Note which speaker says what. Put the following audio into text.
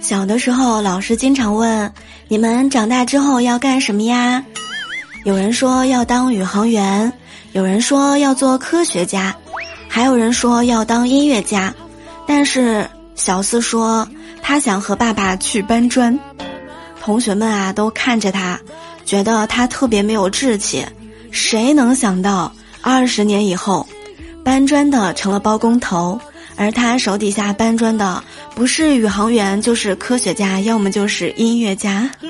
Speaker 1: 小的时候，老师经常问你们长大之后要干什么呀？有人说要当宇航员，有人说要做科学家，还有人说要当音乐家。但是小四说他想和爸爸去搬砖。同学们啊，都看着他，觉得他特别没有志气。谁能想到二十年以后，搬砖的成了包工头？而他手底下搬砖的，不是宇航员，就是科学家，要么就是音乐家。